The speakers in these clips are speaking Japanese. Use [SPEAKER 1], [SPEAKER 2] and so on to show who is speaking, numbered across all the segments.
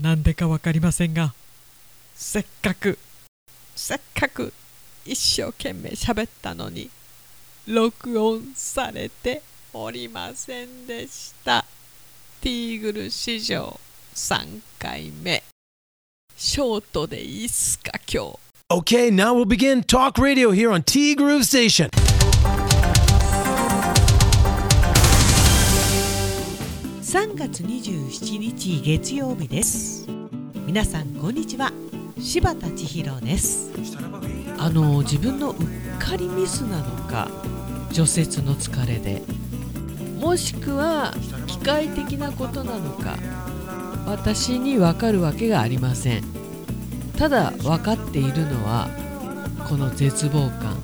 [SPEAKER 1] なんでかわかりませんがせっかくせっかく一生懸命喋ったのに録音されておりませんでした。ティーグル史上3回目。ショートでいいっすか今日。
[SPEAKER 2] Okay, now we'll begin talk radio here on T Groove Station.
[SPEAKER 3] 3月27日月曜日です。皆さんこんにちは。柴田千尋です。あの自分のうっかりミスなのか除雪の疲れでもしくは機械的なことなのか私にわかるわけがありません。ただ分かっているのはこの絶望感。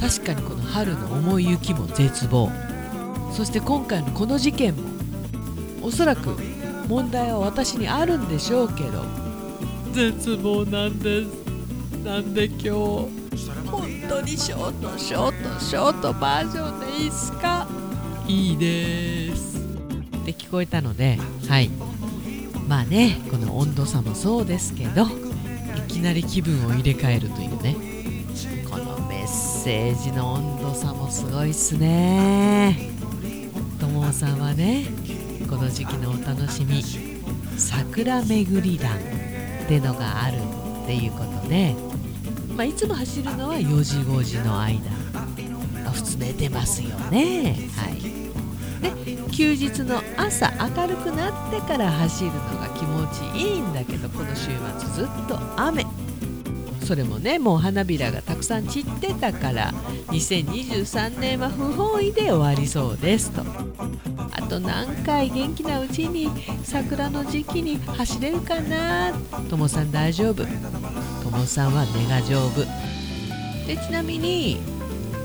[SPEAKER 3] 確かにこの春の重い雪も絶望。そして今回のこの事件もおそらく問題は私にあるんでしょうけど。絶望なんです。なんで今日？本当にショートショートショートバージョンでいいっすか？いいです。って聞こえたのではい。まあねこの温度差もそうですけどいきなり気分を入れ替えるというねこのメッセージの温度差もすごいっすね。ともさんはねこの時期のお楽しみ桜巡り団ってのがあるっていうことで、まあ、いつも走るのは4時5時の間。あ普通寝てますよね。はい。で休日の朝明るくなってから走るのが気持ちいいんだけどこの週末ずっと雨。それもねもう花びらがたくさん散ってたから2023年は不本意で終わりそうですと。あと何回元気なうちに桜の時期に走れるかな？ともさん大丈夫。ともさんは根が丈夫。でちなみに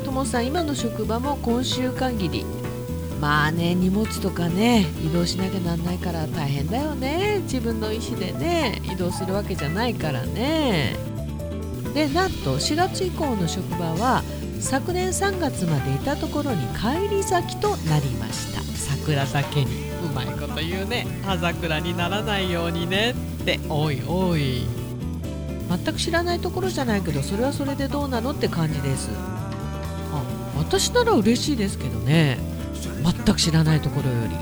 [SPEAKER 3] ともさん今の職場も今週限りまあね荷物とかね移動しなきゃなんないから大変だよね。自分の意思でね移動するわけじゃないからね。でなんと4月以降の職場は昨年3月までいたところに帰り咲きとなりました。桜酒にうまいこと言うね。葉桜にならないようにねって。おいおい。全く知らないところじゃないけどそれはそれでどうなのって感じです。あ私なら嬉しいですけどね。全く知らないところより。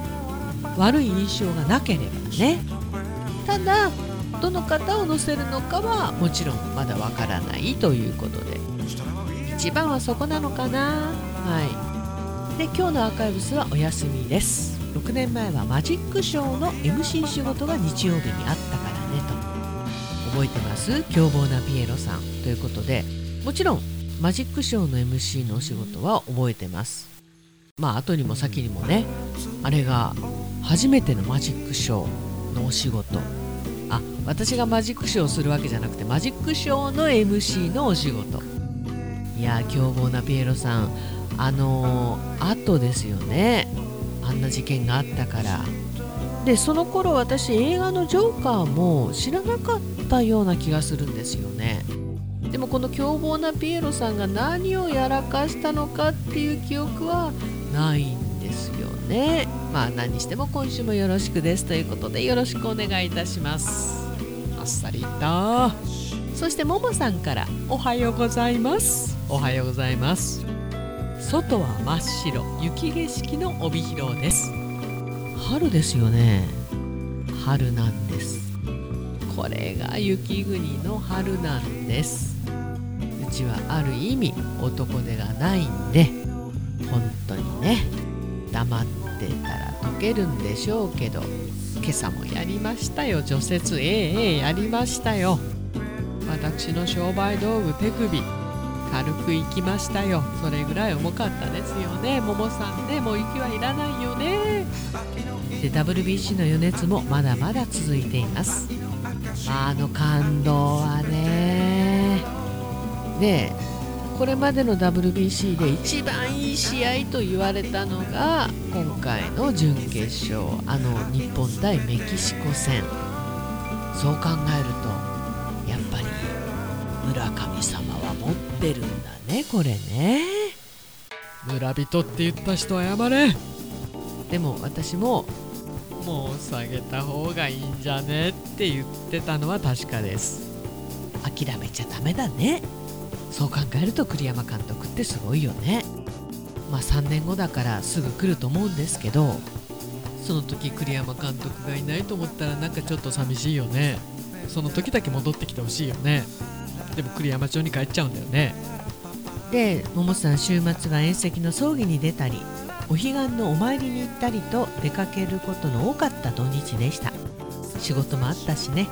[SPEAKER 3] 悪い印象がなければね。ただどの方を乗せるのかはもちろんまだわからないということで。一番はそこなのかな。はい。で今日のアーカイブスはお休みです。6年前はマジックショーの MC 仕事が日曜日にあったからねと。覚えてます？凶暴なピエロさんということで。もちろんマジックショーの MC のお仕事は覚えてます。まあ後にも先にもねあれが初めてのマジックショーのお仕事。あ私がマジックショーをするわけじゃなくてマジックショーの MC のお仕事。いや凶暴なピエロさん。あのー、後ですよね。あんな事件があったから。でその頃私映画の「ジョーカー」も知らなかったような気がするんですよね。でもこの凶暴なピエロさんが何をやらかしたのかっていう記憶はないんね。まあ何にしても今週もよろしくですということでよろしくお願いいたします。あっさりと。そしてももさんからおはようございます。おはようございます。外は真っ白雪景色の帯広です。春ですよね。春なんです。これが雪国の春なんです。うちはある意味男手がないんで本当にね。黙ってたら溶けるんでしょうけど今朝もやりましたよ。除雪ええええやりましたよ。私の商売道具手首軽く行きましたよ。それぐらい重かったですよね。ももさんねもう雪はいらないよね。で WBC の余熱もまだまだ続いています。あの感動はね。でこれまでの WBC で一番いい試合と言われたのが今回の準決勝あの日本対メキシコ戦。そう考えるとやっぱり村神様は持ってるんだねこれね。
[SPEAKER 1] 村人って言った人謝れ。
[SPEAKER 3] でも私も
[SPEAKER 1] もう下げた方がいいんじゃねって言ってたのは確かです。
[SPEAKER 3] 諦めちゃダメだねそう考えると栗山監督ってすごいよね。まあ3年後だからすぐ来ると思うんですけど
[SPEAKER 1] その時栗山監督がいないと思ったらなんかちょっと寂しいよね。その時だけ戻ってきてほしいよね。でも栗山町に帰っちゃうんだよね。
[SPEAKER 3] で桃さん週末は宴席の葬儀に出たりお彼岸のお参りに行ったりと出かけることの多かった土日でした。仕事もあったしね。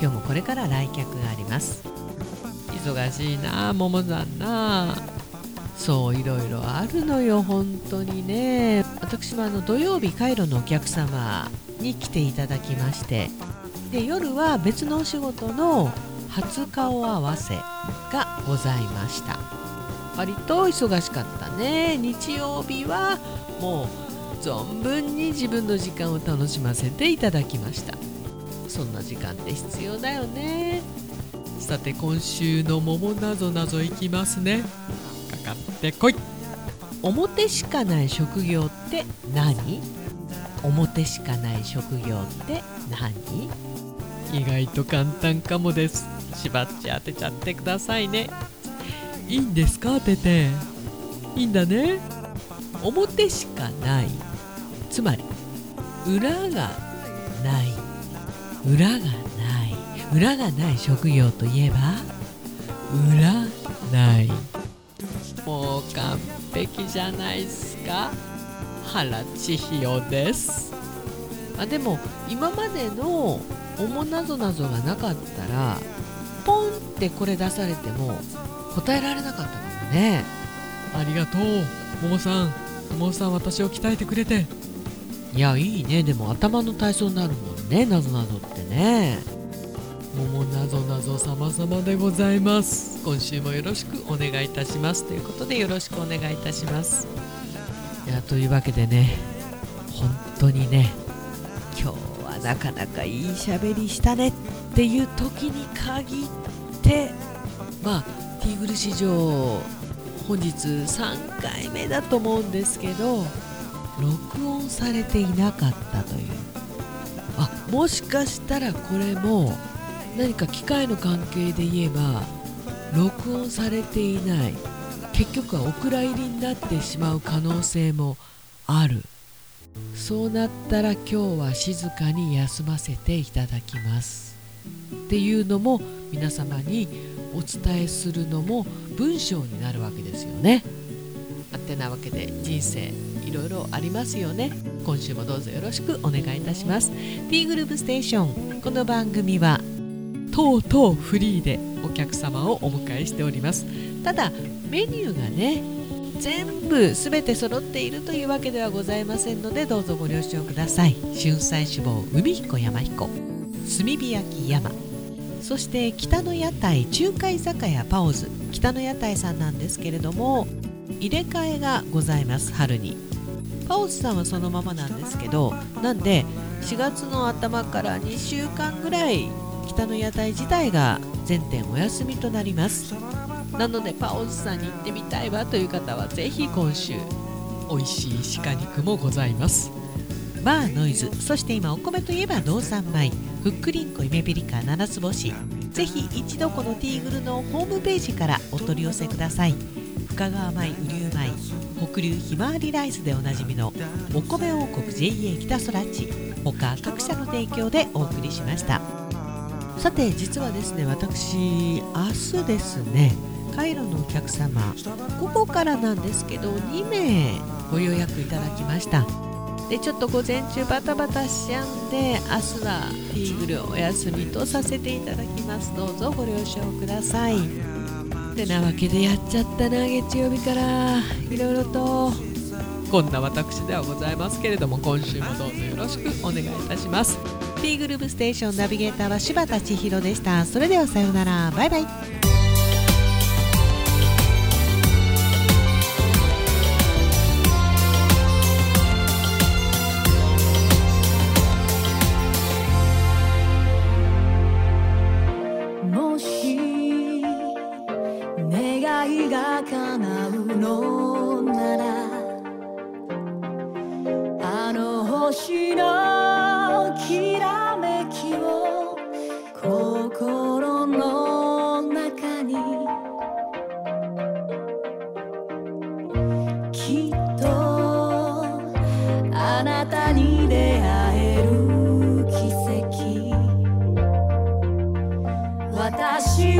[SPEAKER 3] 今日もこれから来客があります。
[SPEAKER 1] 忙しいな桃さんな。
[SPEAKER 3] そういろいろあるのよ本当にね。私もあの土曜日カイロのお客様に来ていただきまして。で夜は別のお仕事の初顔合わせがございました。割と忙しかったね。日曜日はもう存分に自分の時間を楽しませていただきました。そんな時間って必要だよね。
[SPEAKER 1] さて今週の桃なぞなぞいきますね。かかってこい。
[SPEAKER 3] 表しかない職業って何？表しかない職業って何？
[SPEAKER 1] 意外と簡単かもです。縛っち当てちゃってくださいね。いいんですか当てて？いいんだね。
[SPEAKER 3] 表しかない。つまり裏がない裏がない。裏がない職業といえば占い。
[SPEAKER 1] もう完璧じゃないっすか？原千尋です。
[SPEAKER 3] あでも今までの「おもなぞなぞ」がなかったらポンってこれ出されても答えられなかったかもね。
[SPEAKER 1] ありがとう桃さん。桃さん私を鍛えてくれて。
[SPEAKER 3] いやいいね。でも頭の体操になるもんねなぞなぞってね。
[SPEAKER 1] 桃なぞなぞ様々でございます。今週もよろしくお願いいたします。ということでよろしくお願いいたします。
[SPEAKER 3] いやというわけでね本当にね今日はなかなかいい喋りしたねっていう時に限ってまあティーグル史上本日3回目だと思うんですけど録音されていなかったというあもしかしたらこれも何か機械の関係で言えば録音されていない結局はお蔵入りになってしまう可能性もある。そうなったら今日は静かに休ませていただきます。っていうのも皆様にお伝えするのも文章になるわけですよね。あってなわけで人生。いろいろありますよね。今週もどうぞよろしくお願いいたします。T グループステーション。この番組は
[SPEAKER 1] とうとうフリーでお客様をお迎えしております。
[SPEAKER 3] ただメニューがね全部全て揃っているというわけではございませんのでどうぞご了承ください。春菜志望海彦山彦。炭火焼き山。そして北の屋台中華居酒屋パオズ。北の屋台さんなんですけれども入れ替えがございます春に。パオズさんはそのままなんですけどなんで4月の頭から2週間ぐらい北の屋台自体が全店お休みとなります。なのでパオズさんに行ってみたいわという方はぜひ今週
[SPEAKER 1] 美味しい鹿肉もございます。
[SPEAKER 3] バーノイズそして今お米といえば農産米ふっくりんこ夢ピリカ七つ星。ぜひ一度このティーグルのホームページからお取り寄せください。深川米雨竜米北流ひまわりライスでおなじみのお米王国 JA 北空地他各社の提供でお送りしました。さて実はですね私明日ですねカイロのお客様午後からなんですけど2名ご予約いただきました。でちょっと午前中バタバタしちゃうんで明日はティーグルお休みとさせていただきます。どうぞご了承ください。てなわけでやっちゃったな月曜日から。いろいろと
[SPEAKER 1] こんな私ではございますけれども今週もどうぞよろしくお願いいたします。
[SPEAKER 3] ティーグループステーションナビゲーターは柴田千尋でした。それではさようなら。バイバイ。
[SPEAKER 4] なたに出会える奇跡。私